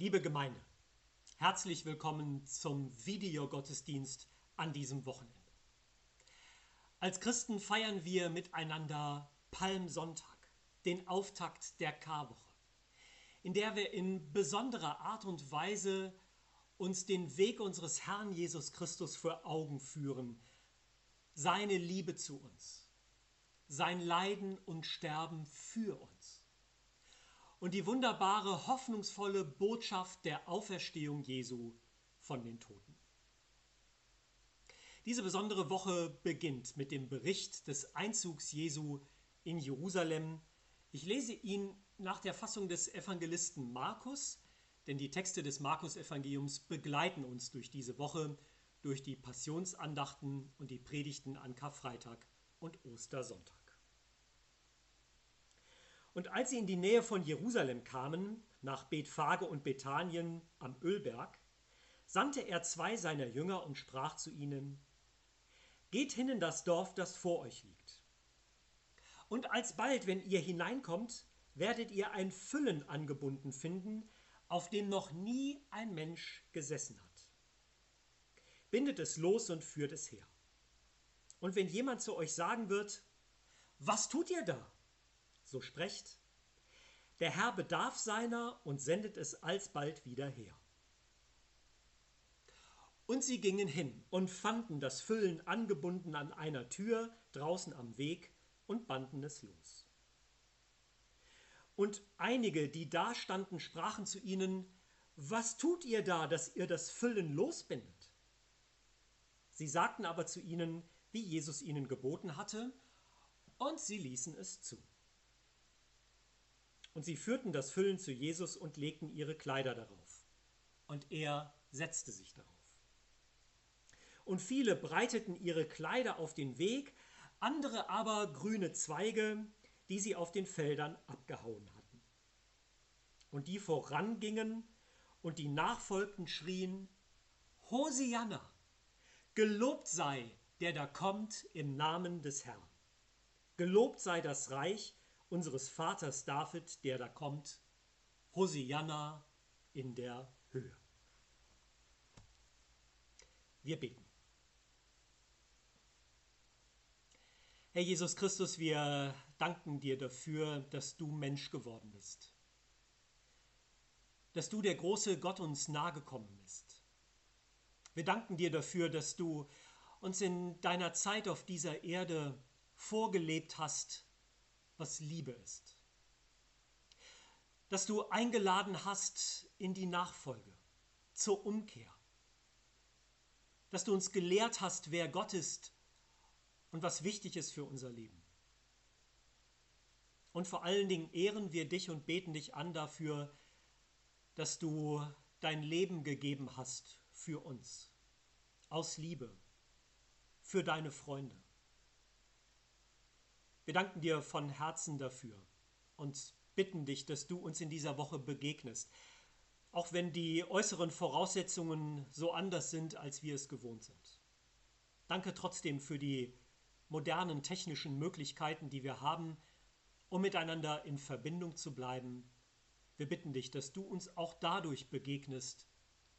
Liebe Gemeinde, herzlich willkommen zum Videogottesdienst an diesem Wochenende. Als Christen feiern wir miteinander Palmsonntag, den Auftakt der Karwoche, in der wir in besonderer Art und Weise uns den Weg unseres Herrn Jesus Christus vor Augen führen, seine Liebe zu uns, sein Leiden und Sterben für uns und die wunderbare, hoffnungsvolle Botschaft der Auferstehung Jesu von den Toten. Diese besondere Woche beginnt mit dem Bericht des Einzugs Jesu in Jerusalem. Ich lese ihn nach der Fassung des Evangelisten Markus, denn die Texte des Markus-Evangeliums begleiten uns durch diese Woche, durch die Passionsandachten und die Predigten an Karfreitag und Ostersonntag. Und als sie in die Nähe von Jerusalem kamen, nach Bethphage und Bethanien am Ölberg, sandte er zwei seiner Jünger und sprach zu ihnen: Geht hin in das Dorf, das vor euch liegt. Und alsbald, wenn ihr hineinkommt, werdet ihr ein Füllen angebunden finden, auf dem noch nie ein Mensch gesessen hat. Bindet es los und führt es her. Und wenn jemand zu euch sagen wird, was tut ihr da? So sprecht, der Herr bedarf seiner und sendet es alsbald wieder her. Und sie gingen hin und fanden das Füllen angebunden an einer Tür draußen am Weg und banden es los. Und einige, die da standen, sprachen zu ihnen, was tut ihr da, dass ihr das Füllen losbindet? Sie sagten aber zu ihnen, wie Jesus ihnen geboten hatte, und sie ließen es zu. Und sie führten das Füllen zu Jesus und legten ihre Kleider darauf. Und er setzte sich darauf. Und viele breiteten ihre Kleider auf den Weg, andere aber grüne Zweige, die sie auf den Feldern abgehauen hatten. Und die vorangingen und die nachfolgten schrien, Hosianna, gelobt sei, der da kommt im Namen des Herrn. Gelobt sei das Reich, unseres Vaters David, der da kommt, Hosianna in der Höhe. Wir beten. Herr Jesus Christus, wir danken dir dafür, dass du Mensch geworden bist. Dass du der große Gott uns nahegekommen bist. Wir danken dir dafür, dass du uns in deiner Zeit auf dieser Erde vorgelebt hast was Liebe ist. Dass du eingeladen hast in die Nachfolge, zur Umkehr. Dass du uns gelehrt hast, wer Gott ist und was wichtig ist für unser Leben. Und vor allen Dingen ehren wir dich und beten dich an dafür, dass du dein Leben gegeben hast für uns, aus Liebe, für deine Freunde. Wir danken dir von Herzen dafür und bitten dich, dass du uns in dieser Woche begegnest, auch wenn die äußeren Voraussetzungen so anders sind, als wir es gewohnt sind. Danke trotzdem für die modernen technischen Möglichkeiten, die wir haben, um miteinander in Verbindung zu bleiben. Wir bitten dich, dass du uns auch dadurch begegnest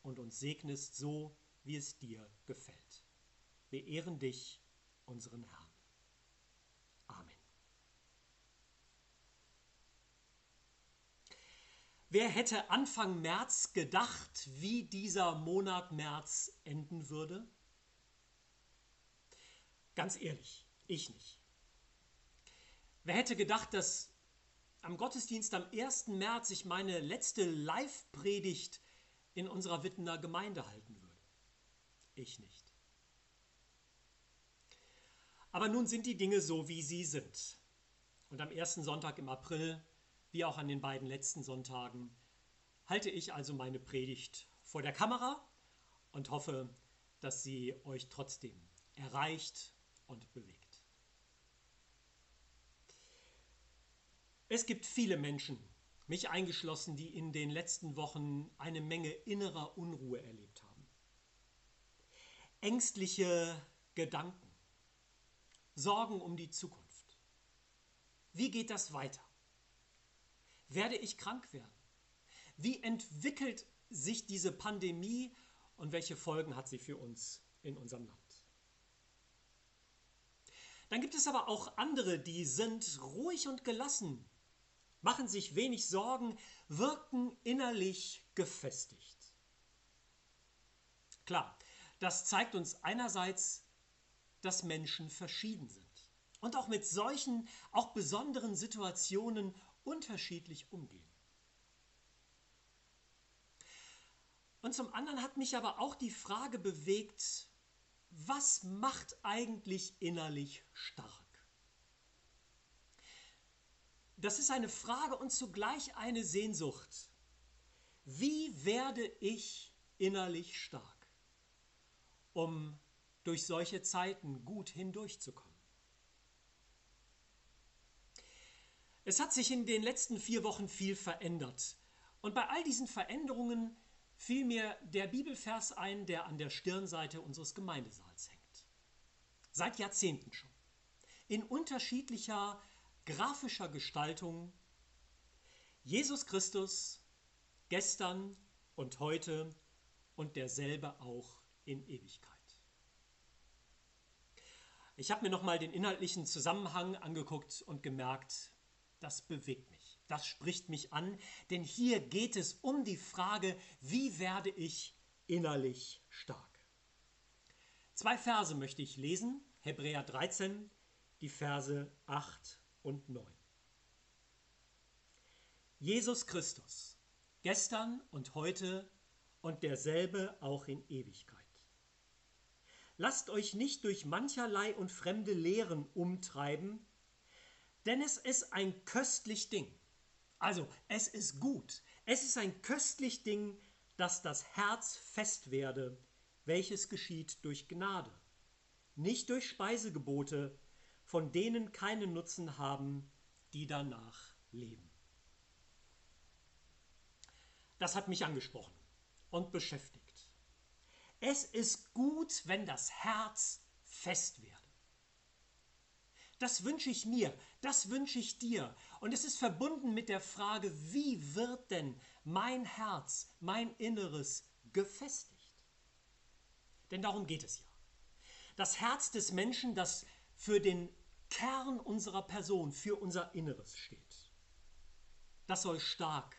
und uns segnest, so wie es dir gefällt. Wir ehren dich, unseren Herrn. Wer hätte Anfang März gedacht, wie dieser Monat März enden würde? Ganz ehrlich, ich nicht. Wer hätte gedacht, dass am Gottesdienst am 1. März ich meine letzte Live-Predigt in unserer Wittener Gemeinde halten würde? Ich nicht. Aber nun sind die Dinge so, wie sie sind. Und am ersten Sonntag im April wie auch an den beiden letzten Sonntagen, halte ich also meine Predigt vor der Kamera und hoffe, dass sie euch trotzdem erreicht und bewegt. Es gibt viele Menschen, mich eingeschlossen, die in den letzten Wochen eine Menge innerer Unruhe erlebt haben. Ängstliche Gedanken, Sorgen um die Zukunft. Wie geht das weiter? Werde ich krank werden? Wie entwickelt sich diese Pandemie und welche Folgen hat sie für uns in unserem Land? Dann gibt es aber auch andere, die sind ruhig und gelassen, machen sich wenig Sorgen, wirken innerlich gefestigt. Klar, das zeigt uns einerseits, dass Menschen verschieden sind und auch mit solchen, auch besonderen Situationen unterschiedlich umgehen. Und zum anderen hat mich aber auch die Frage bewegt, was macht eigentlich innerlich stark? Das ist eine Frage und zugleich eine Sehnsucht. Wie werde ich innerlich stark, um durch solche Zeiten gut hindurchzukommen? Es hat sich in den letzten vier Wochen viel verändert. Und bei all diesen Veränderungen fiel mir der Bibelvers ein, der an der Stirnseite unseres Gemeindesaals hängt. Seit Jahrzehnten schon. In unterschiedlicher grafischer Gestaltung. Jesus Christus gestern und heute und derselbe auch in Ewigkeit. Ich habe mir nochmal den inhaltlichen Zusammenhang angeguckt und gemerkt, das bewegt mich, das spricht mich an, denn hier geht es um die Frage, wie werde ich innerlich stark. Zwei Verse möchte ich lesen, Hebräer 13, die Verse 8 und 9. Jesus Christus, gestern und heute und derselbe auch in Ewigkeit. Lasst euch nicht durch mancherlei und fremde Lehren umtreiben, denn es ist ein köstlich Ding. Also, es ist gut. Es ist ein köstlich Ding, dass das Herz fest werde, welches geschieht durch Gnade, nicht durch Speisegebote, von denen keinen Nutzen haben, die danach leben. Das hat mich angesprochen und beschäftigt. Es ist gut, wenn das Herz fest werde. Das wünsche ich mir, das wünsche ich dir. Und es ist verbunden mit der Frage, wie wird denn mein Herz, mein Inneres gefestigt? Denn darum geht es ja. Das Herz des Menschen, das für den Kern unserer Person, für unser Inneres steht. Das soll stark,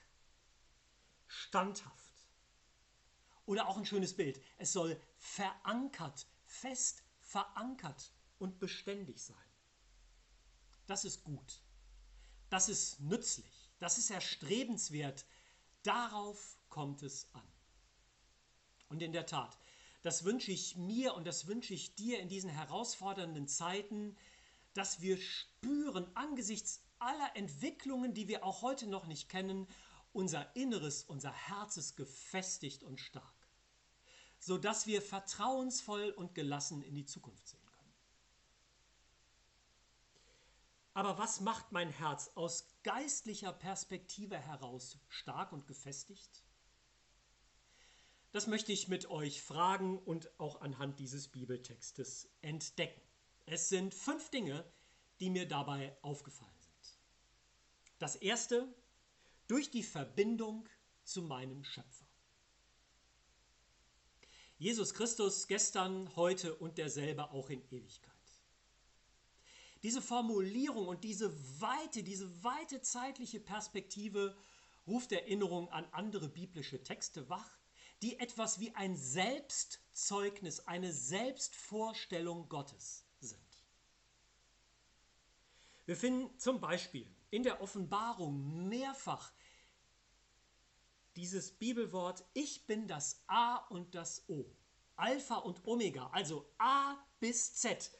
standhaft oder auch ein schönes Bild. Es soll verankert, fest verankert und beständig sein. Das ist gut. Das ist nützlich. Das ist erstrebenswert. Darauf kommt es an. Und in der Tat, das wünsche ich mir und das wünsche ich dir in diesen herausfordernden Zeiten, dass wir spüren angesichts aller Entwicklungen, die wir auch heute noch nicht kennen, unser Inneres, unser Herz ist gefestigt und stark, sodass wir vertrauensvoll und gelassen in die Zukunft sehen. Aber was macht mein Herz aus geistlicher Perspektive heraus stark und gefestigt? Das möchte ich mit euch fragen und auch anhand dieses Bibeltextes entdecken. Es sind fünf Dinge, die mir dabei aufgefallen sind. Das erste, durch die Verbindung zu meinem Schöpfer. Jesus Christus gestern, heute und derselbe auch in Ewigkeit. Diese Formulierung und diese weite, diese weite zeitliche Perspektive ruft Erinnerung an andere biblische Texte wach, die etwas wie ein Selbstzeugnis, eine Selbstvorstellung Gottes sind. Wir finden zum Beispiel in der Offenbarung mehrfach dieses Bibelwort, ich bin das A und das O, Alpha und Omega, also A bis Z,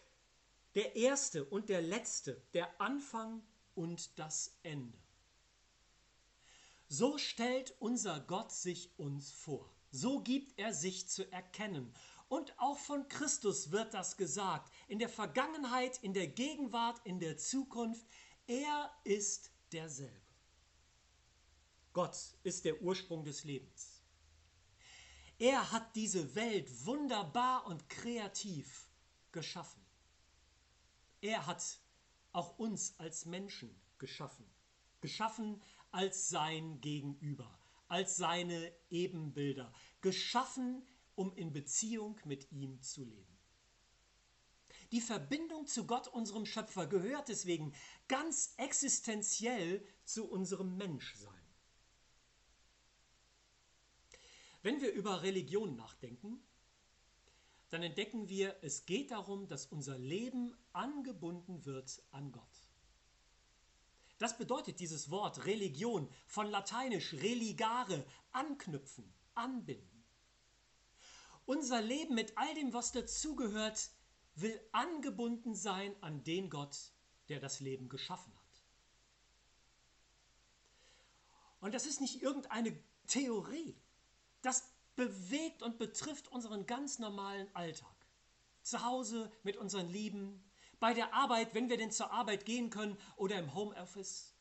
der Erste und der Letzte, der Anfang und das Ende. So stellt unser Gott sich uns vor. So gibt er sich zu erkennen. Und auch von Christus wird das gesagt. In der Vergangenheit, in der Gegenwart, in der Zukunft. Er ist derselbe. Gott ist der Ursprung des Lebens. Er hat diese Welt wunderbar und kreativ geschaffen. Er hat auch uns als Menschen geschaffen. Geschaffen als sein Gegenüber, als seine Ebenbilder, geschaffen, um in Beziehung mit ihm zu leben. Die Verbindung zu Gott, unserem Schöpfer, gehört deswegen ganz existenziell zu unserem Menschsein. Wenn wir über Religion nachdenken, dann entdecken wir, es geht darum, dass unser Leben angebunden wird an Gott. Das bedeutet dieses Wort Religion von lateinisch religare, anknüpfen, anbinden. Unser Leben mit all dem, was dazugehört, will angebunden sein an den Gott, der das Leben geschaffen hat. Und das ist nicht irgendeine Theorie. Das bewegt und betrifft unseren ganz normalen Alltag. Zu Hause mit unseren Lieben, bei der Arbeit, wenn wir denn zur Arbeit gehen können oder im Homeoffice.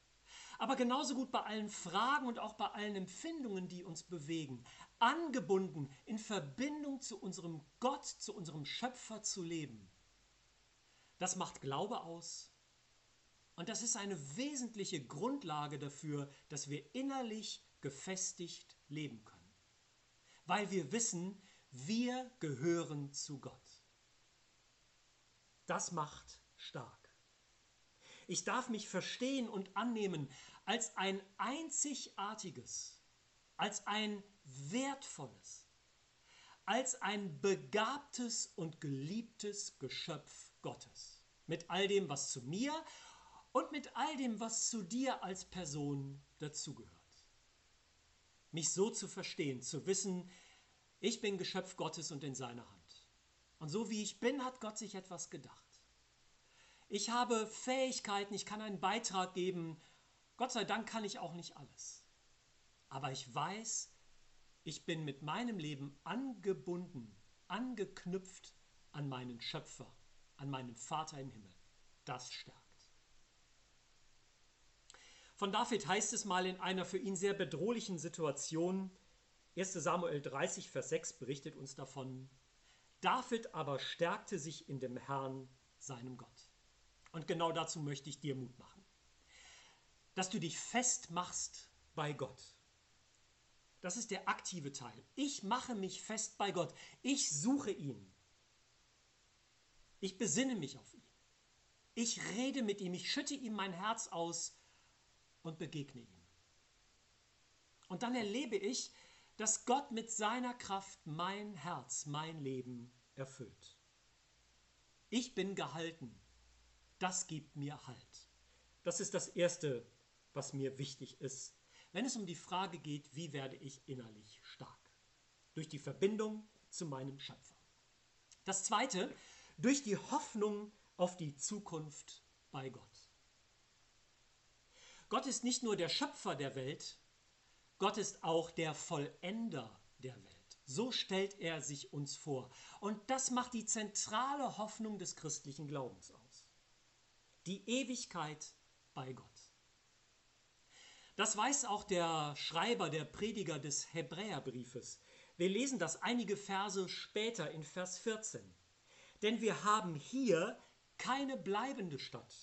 Aber genauso gut bei allen Fragen und auch bei allen Empfindungen, die uns bewegen. Angebunden, in Verbindung zu unserem Gott, zu unserem Schöpfer zu leben. Das macht Glaube aus. Und das ist eine wesentliche Grundlage dafür, dass wir innerlich gefestigt leben können weil wir wissen, wir gehören zu Gott. Das macht stark. Ich darf mich verstehen und annehmen als ein einzigartiges, als ein wertvolles, als ein begabtes und geliebtes Geschöpf Gottes. Mit all dem, was zu mir und mit all dem, was zu dir als Person dazugehört mich so zu verstehen, zu wissen, ich bin Geschöpf Gottes und in seiner Hand. Und so wie ich bin, hat Gott sich etwas gedacht. Ich habe Fähigkeiten, ich kann einen Beitrag geben. Gott sei Dank kann ich auch nicht alles. Aber ich weiß, ich bin mit meinem Leben angebunden, angeknüpft an meinen Schöpfer, an meinen Vater im Himmel. Das stärkt. Von David heißt es mal in einer für ihn sehr bedrohlichen Situation, 1 Samuel 30, Vers 6 berichtet uns davon, David aber stärkte sich in dem Herrn, seinem Gott. Und genau dazu möchte ich dir Mut machen. Dass du dich festmachst bei Gott. Das ist der aktive Teil. Ich mache mich fest bei Gott. Ich suche ihn. Ich besinne mich auf ihn. Ich rede mit ihm. Ich schütte ihm mein Herz aus und begegne ihm. Und dann erlebe ich, dass Gott mit seiner Kraft mein Herz, mein Leben erfüllt. Ich bin gehalten. Das gibt mir Halt. Das ist das Erste, was mir wichtig ist, wenn es um die Frage geht, wie werde ich innerlich stark? Durch die Verbindung zu meinem Schöpfer. Das Zweite, durch die Hoffnung auf die Zukunft bei Gott. Gott ist nicht nur der Schöpfer der Welt, Gott ist auch der Vollender der Welt. So stellt er sich uns vor. Und das macht die zentrale Hoffnung des christlichen Glaubens aus. Die Ewigkeit bei Gott. Das weiß auch der Schreiber, der Prediger des Hebräerbriefes. Wir lesen das einige Verse später in Vers 14. Denn wir haben hier keine bleibende Stadt,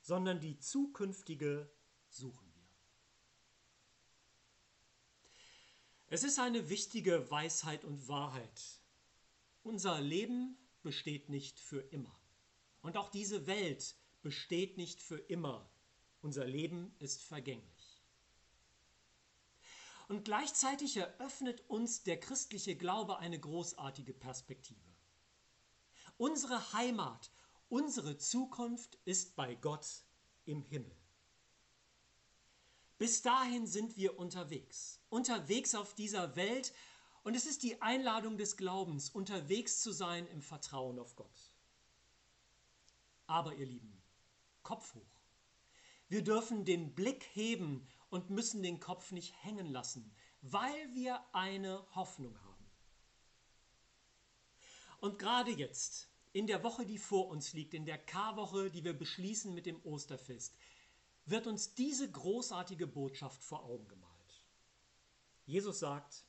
sondern die zukünftige suchen wir. Es ist eine wichtige Weisheit und Wahrheit. Unser Leben besteht nicht für immer. Und auch diese Welt besteht nicht für immer. Unser Leben ist vergänglich. Und gleichzeitig eröffnet uns der christliche Glaube eine großartige Perspektive. Unsere Heimat, unsere Zukunft ist bei Gott im Himmel. Bis dahin sind wir unterwegs, unterwegs auf dieser Welt und es ist die Einladung des Glaubens, unterwegs zu sein im Vertrauen auf Gott. Aber ihr Lieben, Kopf hoch. Wir dürfen den Blick heben und müssen den Kopf nicht hängen lassen, weil wir eine Hoffnung haben. Und gerade jetzt, in der Woche, die vor uns liegt, in der Karwoche, die wir beschließen mit dem Osterfest, wird uns diese großartige Botschaft vor Augen gemalt. Jesus sagt,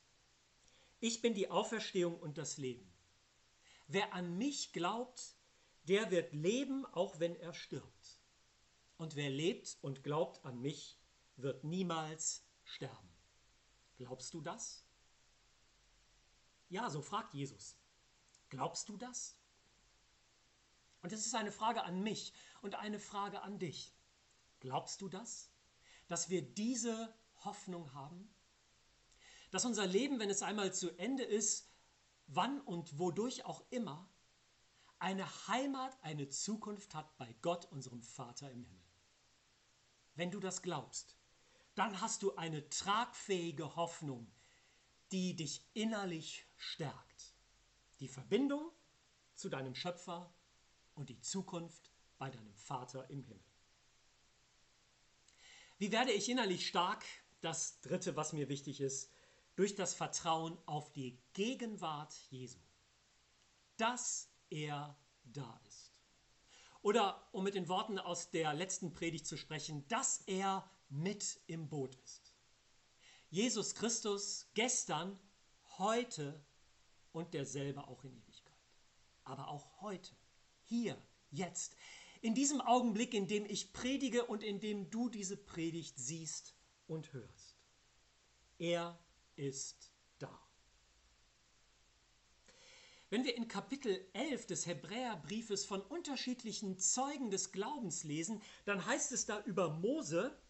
ich bin die Auferstehung und das Leben. Wer an mich glaubt, der wird leben, auch wenn er stirbt. Und wer lebt und glaubt an mich, wird niemals sterben. Glaubst du das? Ja, so fragt Jesus. Glaubst du das? Und es ist eine Frage an mich und eine Frage an dich. Glaubst du das? Dass wir diese Hoffnung haben? Dass unser Leben, wenn es einmal zu Ende ist, wann und wodurch auch immer, eine Heimat, eine Zukunft hat bei Gott, unserem Vater im Himmel. Wenn du das glaubst, dann hast du eine tragfähige Hoffnung, die dich innerlich stärkt. Die Verbindung zu deinem Schöpfer und die Zukunft bei deinem Vater im Himmel. Wie werde ich innerlich stark? Das Dritte, was mir wichtig ist, durch das Vertrauen auf die Gegenwart Jesu. Dass er da ist. Oder um mit den Worten aus der letzten Predigt zu sprechen, dass er mit im Boot ist. Jesus Christus gestern, heute und derselbe auch in Ewigkeit. Aber auch heute, hier, jetzt, in diesem Augenblick, in dem ich predige und in dem du diese Predigt siehst und hörst. Er ist da. Wenn wir in Kapitel 11 des Hebräerbriefes von unterschiedlichen Zeugen des Glaubens lesen, dann heißt es da über Mose,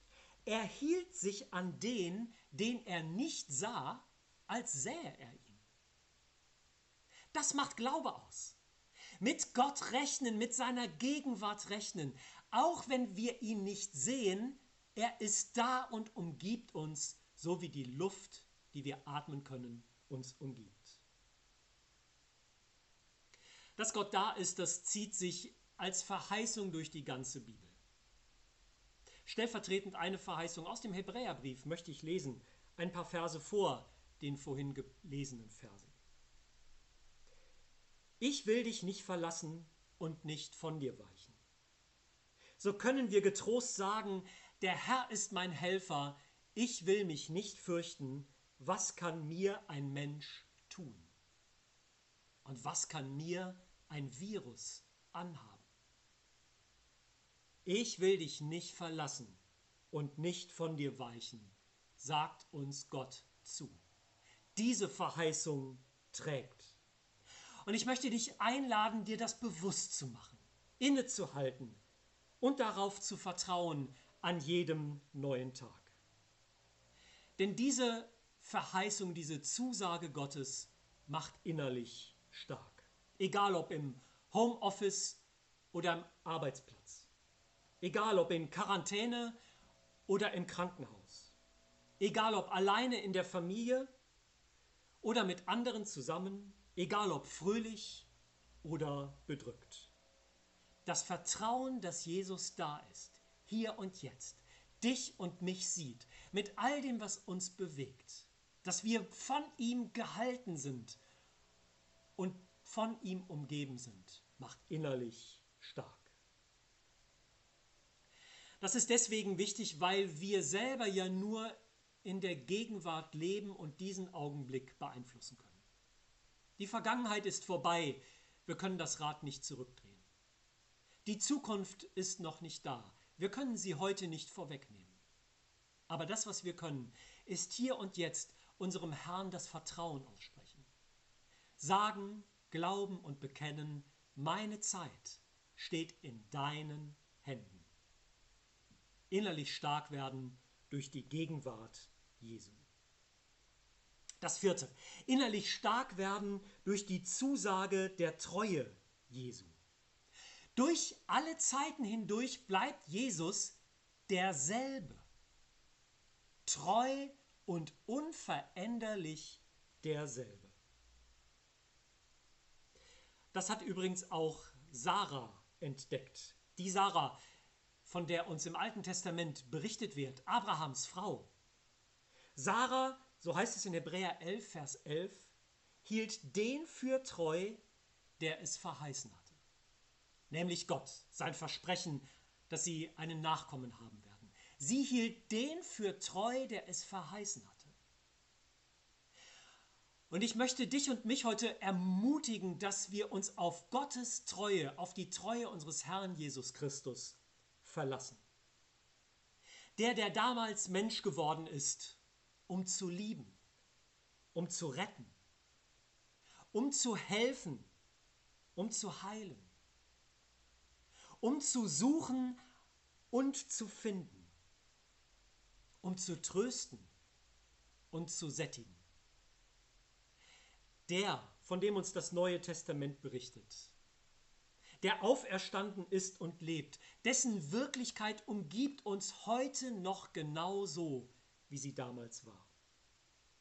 er hielt sich an den, den er nicht sah, als sähe er ihn. Das macht Glaube aus. Mit Gott rechnen, mit seiner Gegenwart rechnen, auch wenn wir ihn nicht sehen, er ist da und umgibt uns, so wie die Luft die wir atmen können, uns umgibt. Dass Gott da ist, das zieht sich als Verheißung durch die ganze Bibel. Stellvertretend eine Verheißung aus dem Hebräerbrief möchte ich lesen, ein paar Verse vor den vorhin gelesenen Versen. Ich will dich nicht verlassen und nicht von dir weichen. So können wir getrost sagen, der Herr ist mein Helfer, ich will mich nicht fürchten, was kann mir ein Mensch tun? Und was kann mir ein Virus anhaben? Ich will dich nicht verlassen und nicht von dir weichen, sagt uns Gott zu. Diese Verheißung trägt. Und ich möchte dich einladen, dir das bewusst zu machen, innezuhalten und darauf zu vertrauen an jedem neuen Tag. Denn diese Verheißung, diese Zusage Gottes macht innerlich stark. Egal ob im Homeoffice oder am Arbeitsplatz. Egal ob in Quarantäne oder im Krankenhaus. Egal ob alleine in der Familie oder mit anderen zusammen. Egal ob fröhlich oder bedrückt. Das Vertrauen, dass Jesus da ist, hier und jetzt, dich und mich sieht, mit all dem, was uns bewegt dass wir von ihm gehalten sind und von ihm umgeben sind, macht innerlich stark. Das ist deswegen wichtig, weil wir selber ja nur in der Gegenwart leben und diesen Augenblick beeinflussen können. Die Vergangenheit ist vorbei, wir können das Rad nicht zurückdrehen. Die Zukunft ist noch nicht da, wir können sie heute nicht vorwegnehmen. Aber das, was wir können, ist hier und jetzt unserem Herrn das Vertrauen aussprechen. Sagen, glauben und bekennen, meine Zeit steht in deinen Händen. Innerlich stark werden durch die Gegenwart Jesu. Das vierte, innerlich stark werden durch die Zusage der Treue Jesu. Durch alle Zeiten hindurch bleibt Jesus derselbe. Treu und unveränderlich derselbe. Das hat übrigens auch Sarah entdeckt. Die Sarah, von der uns im Alten Testament berichtet wird, Abrahams Frau. Sarah, so heißt es in Hebräer 11, Vers 11, hielt den für treu, der es verheißen hatte. Nämlich Gott, sein Versprechen, dass sie einen Nachkommen haben werden. Sie hielt den für treu, der es verheißen hatte. Und ich möchte dich und mich heute ermutigen, dass wir uns auf Gottes Treue, auf die Treue unseres Herrn Jesus Christus verlassen. Der, der damals Mensch geworden ist, um zu lieben, um zu retten, um zu helfen, um zu heilen, um zu suchen und zu finden, um zu trösten und zu sättigen. Der, von dem uns das Neue Testament berichtet, der auferstanden ist und lebt, dessen Wirklichkeit umgibt uns heute noch genauso, wie sie damals war.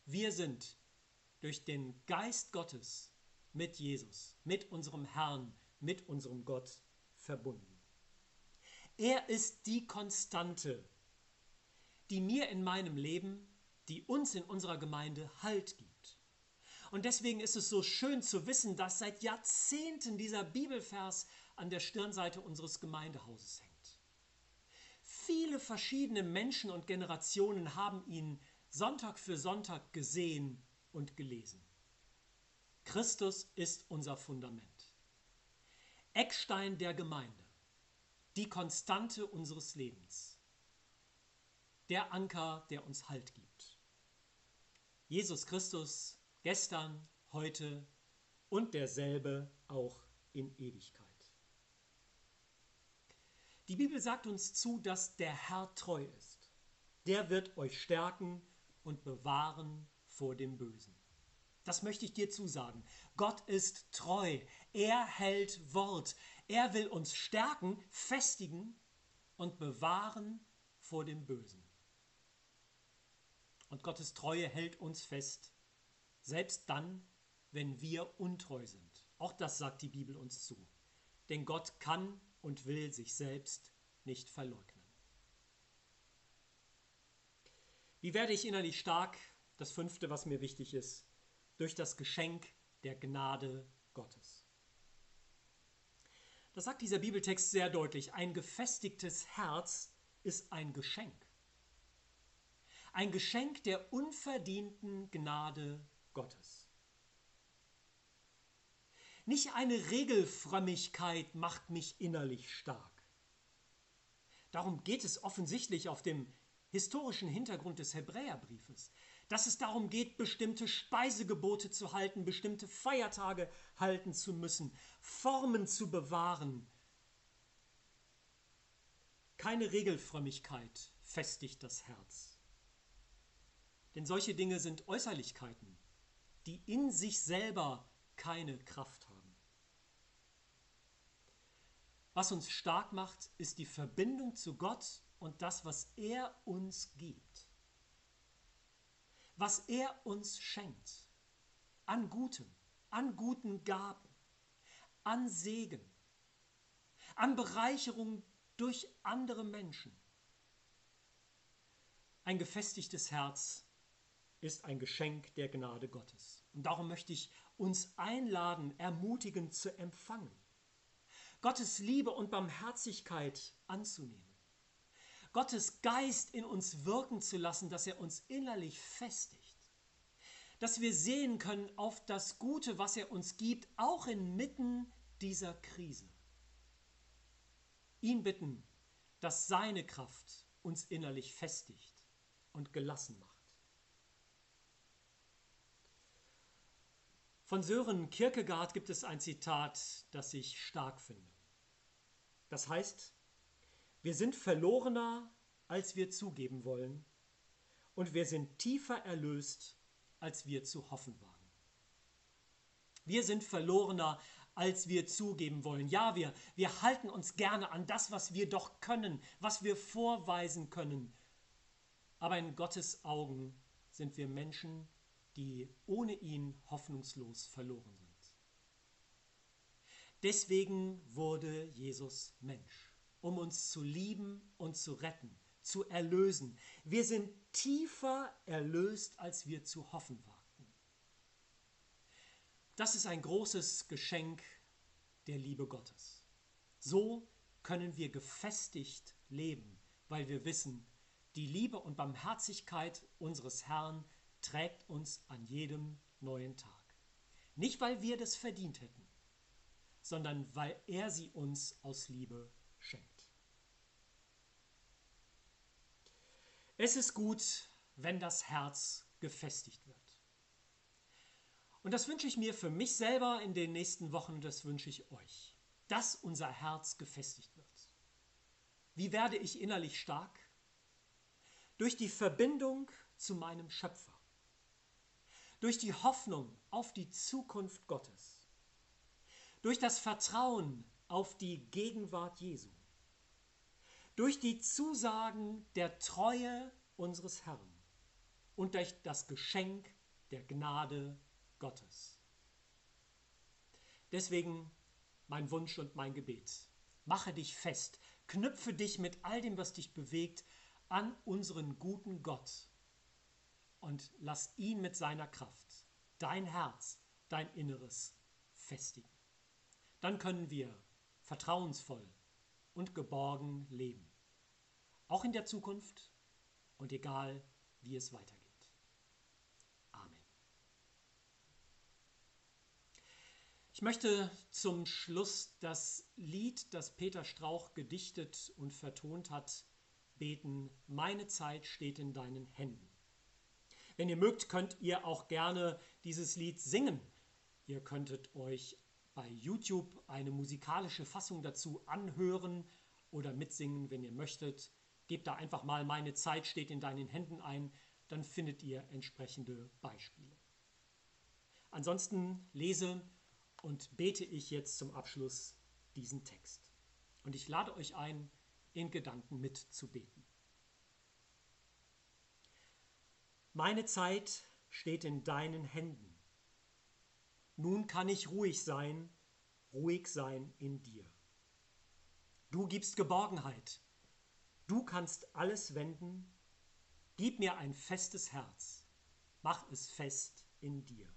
Wir sind durch den Geist Gottes mit Jesus, mit unserem Herrn, mit unserem Gott verbunden. Er ist die Konstante, die mir in meinem Leben, die uns in unserer Gemeinde Halt gibt. Und deswegen ist es so schön zu wissen, dass seit Jahrzehnten dieser Bibelvers an der Stirnseite unseres Gemeindehauses hängt. Viele verschiedene Menschen und Generationen haben ihn Sonntag für Sonntag gesehen und gelesen. Christus ist unser Fundament. Eckstein der Gemeinde, die Konstante unseres Lebens, der Anker, der uns Halt gibt. Jesus Christus gestern, heute und derselbe auch in Ewigkeit. Die Bibel sagt uns zu, dass der Herr treu ist. Der wird euch stärken und bewahren vor dem Bösen. Das möchte ich dir zusagen. Gott ist treu. Er hält Wort. Er will uns stärken, festigen und bewahren vor dem Bösen. Und Gottes Treue hält uns fest, selbst dann, wenn wir untreu sind. Auch das sagt die Bibel uns zu. Denn Gott kann und will sich selbst nicht verleugnen. Wie werde ich innerlich stark? Das fünfte, was mir wichtig ist, durch das Geschenk der Gnade Gottes. Das sagt dieser Bibeltext sehr deutlich. Ein gefestigtes Herz ist ein Geschenk. Ein Geschenk der unverdienten Gnade Gottes. Nicht eine Regelfrömmigkeit macht mich innerlich stark. Darum geht es offensichtlich auf dem historischen Hintergrund des Hebräerbriefes dass es darum geht, bestimmte Speisegebote zu halten, bestimmte Feiertage halten zu müssen, Formen zu bewahren. Keine Regelfrömmigkeit festigt das Herz. Denn solche Dinge sind Äußerlichkeiten, die in sich selber keine Kraft haben. Was uns stark macht, ist die Verbindung zu Gott und das, was er uns gibt was er uns schenkt, an Gutem, an guten Gaben, an Segen, an Bereicherung durch andere Menschen. Ein gefestigtes Herz ist ein Geschenk der Gnade Gottes. Und darum möchte ich uns einladen, ermutigen zu empfangen, Gottes Liebe und Barmherzigkeit anzunehmen. Gottes Geist in uns wirken zu lassen, dass er uns innerlich festigt. Dass wir sehen können auf das Gute, was er uns gibt, auch inmitten dieser Krise. Ihn bitten, dass seine Kraft uns innerlich festigt und gelassen macht. Von Sören Kierkegaard gibt es ein Zitat, das ich stark finde. Das heißt, wir sind verlorener, als wir zugeben wollen, und wir sind tiefer erlöst, als wir zu hoffen wagen. Wir sind verlorener, als wir zugeben wollen. Ja, wir, wir halten uns gerne an das, was wir doch können, was wir vorweisen können. Aber in Gottes Augen sind wir Menschen, die ohne ihn hoffnungslos verloren sind. Deswegen wurde Jesus Mensch um uns zu lieben und zu retten, zu erlösen. Wir sind tiefer erlöst, als wir zu hoffen wagten. Das ist ein großes Geschenk der Liebe Gottes. So können wir gefestigt leben, weil wir wissen, die Liebe und Barmherzigkeit unseres Herrn trägt uns an jedem neuen Tag. Nicht, weil wir das verdient hätten, sondern weil er sie uns aus Liebe schenkt. Es ist gut, wenn das Herz gefestigt wird. Und das wünsche ich mir für mich selber in den nächsten Wochen das wünsche ich euch, dass unser Herz gefestigt wird. Wie werde ich innerlich stark? Durch die Verbindung zu meinem Schöpfer. Durch die Hoffnung auf die Zukunft Gottes. Durch das Vertrauen auf die Gegenwart Jesu. Durch die Zusagen der Treue unseres Herrn und durch das Geschenk der Gnade Gottes. Deswegen mein Wunsch und mein Gebet. Mache dich fest, knüpfe dich mit all dem, was dich bewegt, an unseren guten Gott und lass ihn mit seiner Kraft dein Herz, dein Inneres festigen. Dann können wir vertrauensvoll und geborgen leben. Auch in der Zukunft und egal, wie es weitergeht. Ich möchte zum Schluss das Lied, das Peter Strauch gedichtet und vertont hat, beten. Meine Zeit steht in deinen Händen. Wenn ihr mögt, könnt ihr auch gerne dieses Lied singen. Ihr könntet euch bei YouTube eine musikalische Fassung dazu anhören oder mitsingen, wenn ihr möchtet. Gebt da einfach mal Meine Zeit steht in deinen Händen ein, dann findet ihr entsprechende Beispiele. Ansonsten lese und bete ich jetzt zum Abschluss diesen Text. Und ich lade euch ein, in Gedanken mitzubeten. Meine Zeit steht in deinen Händen. Nun kann ich ruhig sein, ruhig sein in dir. Du gibst Geborgenheit. Du kannst alles wenden. Gib mir ein festes Herz. Mach es fest in dir.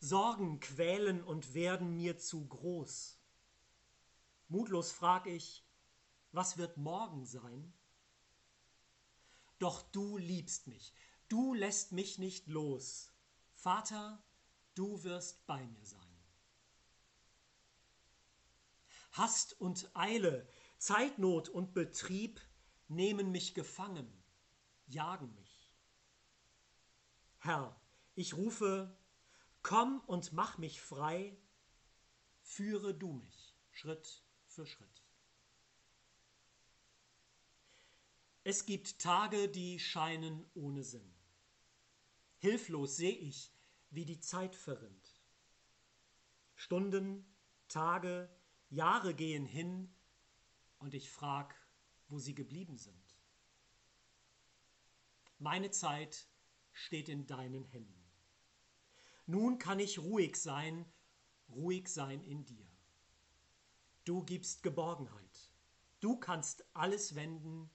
Sorgen quälen und werden mir zu groß. Mutlos frag ich, was wird morgen sein? Doch du liebst mich, du lässt mich nicht los. Vater, du wirst bei mir sein. Hast und Eile, Zeitnot und Betrieb nehmen mich gefangen, jagen mich. Herr, ich rufe, Komm und mach mich frei, führe du mich Schritt für Schritt. Es gibt Tage, die scheinen ohne Sinn. Hilflos sehe ich, wie die Zeit verrinnt. Stunden, Tage, Jahre gehen hin und ich frag, wo sie geblieben sind. Meine Zeit steht in deinen Händen. Nun kann ich ruhig sein, ruhig sein in dir. Du gibst Geborgenheit. Du kannst alles wenden.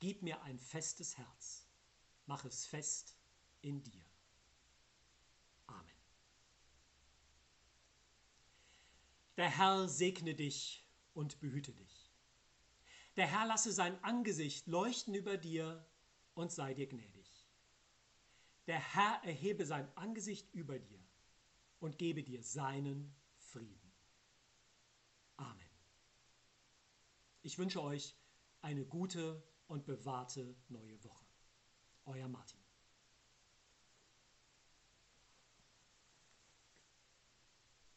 Gib mir ein festes Herz. Mach es fest in dir. Amen. Der Herr segne dich und behüte dich. Der Herr lasse sein Angesicht leuchten über dir und sei dir gnädig. Der Herr erhebe sein Angesicht über dir und gebe dir seinen Frieden. Amen. Ich wünsche euch eine gute und bewahrte neue Woche. Euer Martin.